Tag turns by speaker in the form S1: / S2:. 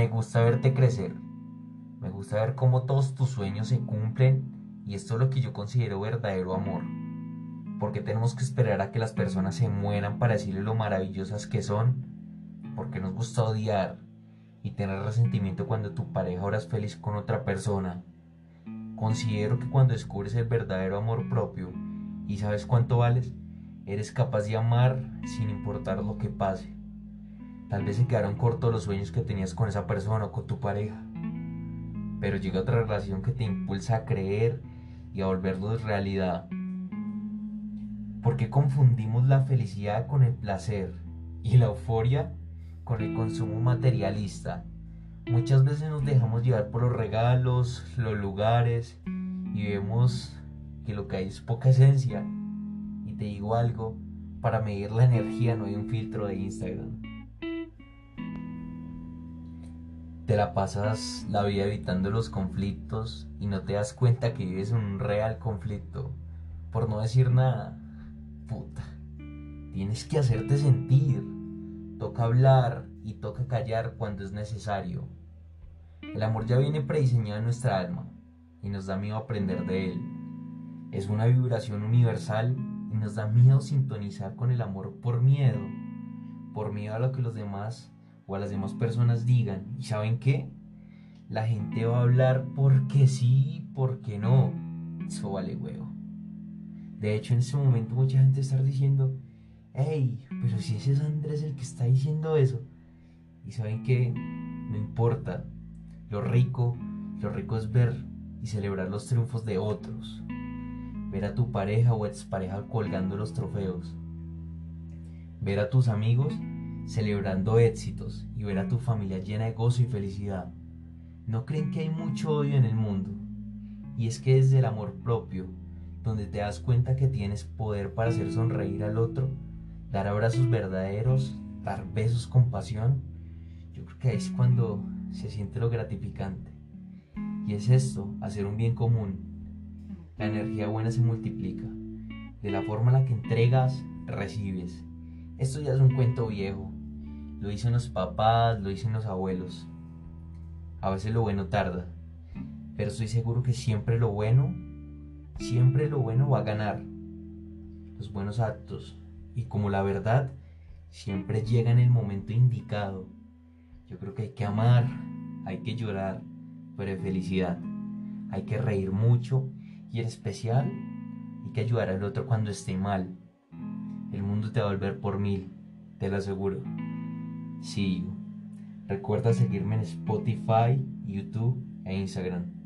S1: Me gusta verte crecer. Me gusta ver cómo todos tus sueños se cumplen y esto es lo que yo considero verdadero amor. Porque tenemos que esperar a que las personas se mueran para decirle lo maravillosas que son. Porque nos gusta odiar y tener resentimiento cuando tu pareja ahora es feliz con otra persona. Considero que cuando descubres el verdadero amor propio y sabes cuánto vales, eres capaz de amar sin importar lo que pase. Tal vez se quedaron cortos los sueños que tenías con esa persona o con tu pareja. Pero llega otra relación que te impulsa a creer y a volverlos realidad. ¿Por qué confundimos la felicidad con el placer y la euforia con el consumo materialista? Muchas veces nos dejamos llevar por los regalos, los lugares y vemos que lo que hay es poca esencia. Y te digo algo, para medir la energía no hay un filtro de Instagram. Te la pasas la vida evitando los conflictos y no te das cuenta que vives un real conflicto. Por no decir nada. Puta. Tienes que hacerte sentir. Toca hablar y toca callar cuando es necesario. El amor ya viene prediseñado en nuestra alma y nos da miedo aprender de él. Es una vibración universal y nos da miedo sintonizar con el amor por miedo. Por miedo a lo que los demás o a las demás personas digan. ¿Y saben qué? La gente va a hablar porque sí, porque no. Eso vale huevo. De hecho, en este momento mucha gente está diciendo, hey, pero si ese es Andrés el que está diciendo eso. Y saben qué? no importa. Lo rico, lo rico es ver y celebrar los triunfos de otros. Ver a tu pareja o expareja colgando los trofeos. Ver a tus amigos celebrando éxitos y ver a tu familia llena de gozo y felicidad. ¿No creen que hay mucho odio en el mundo? Y es que desde el amor propio, donde te das cuenta que tienes poder para hacer sonreír al otro, dar abrazos verdaderos, dar besos con pasión, yo creo que es cuando se siente lo gratificante. Y es esto, hacer un bien común. La energía buena se multiplica. De la forma en la que entregas, recibes. Esto ya es un cuento viejo, lo dicen los papás, lo dicen los abuelos. A veces lo bueno tarda, pero estoy seguro que siempre lo bueno, siempre lo bueno va a ganar. Los buenos actos y como la verdad siempre llega en el momento indicado. Yo creo que hay que amar, hay que llorar, pero de felicidad. Hay que reír mucho y en especial hay que ayudar al otro cuando esté mal. El mundo te va a volver por mil, te lo aseguro. Sí, recuerda seguirme en Spotify, YouTube e Instagram.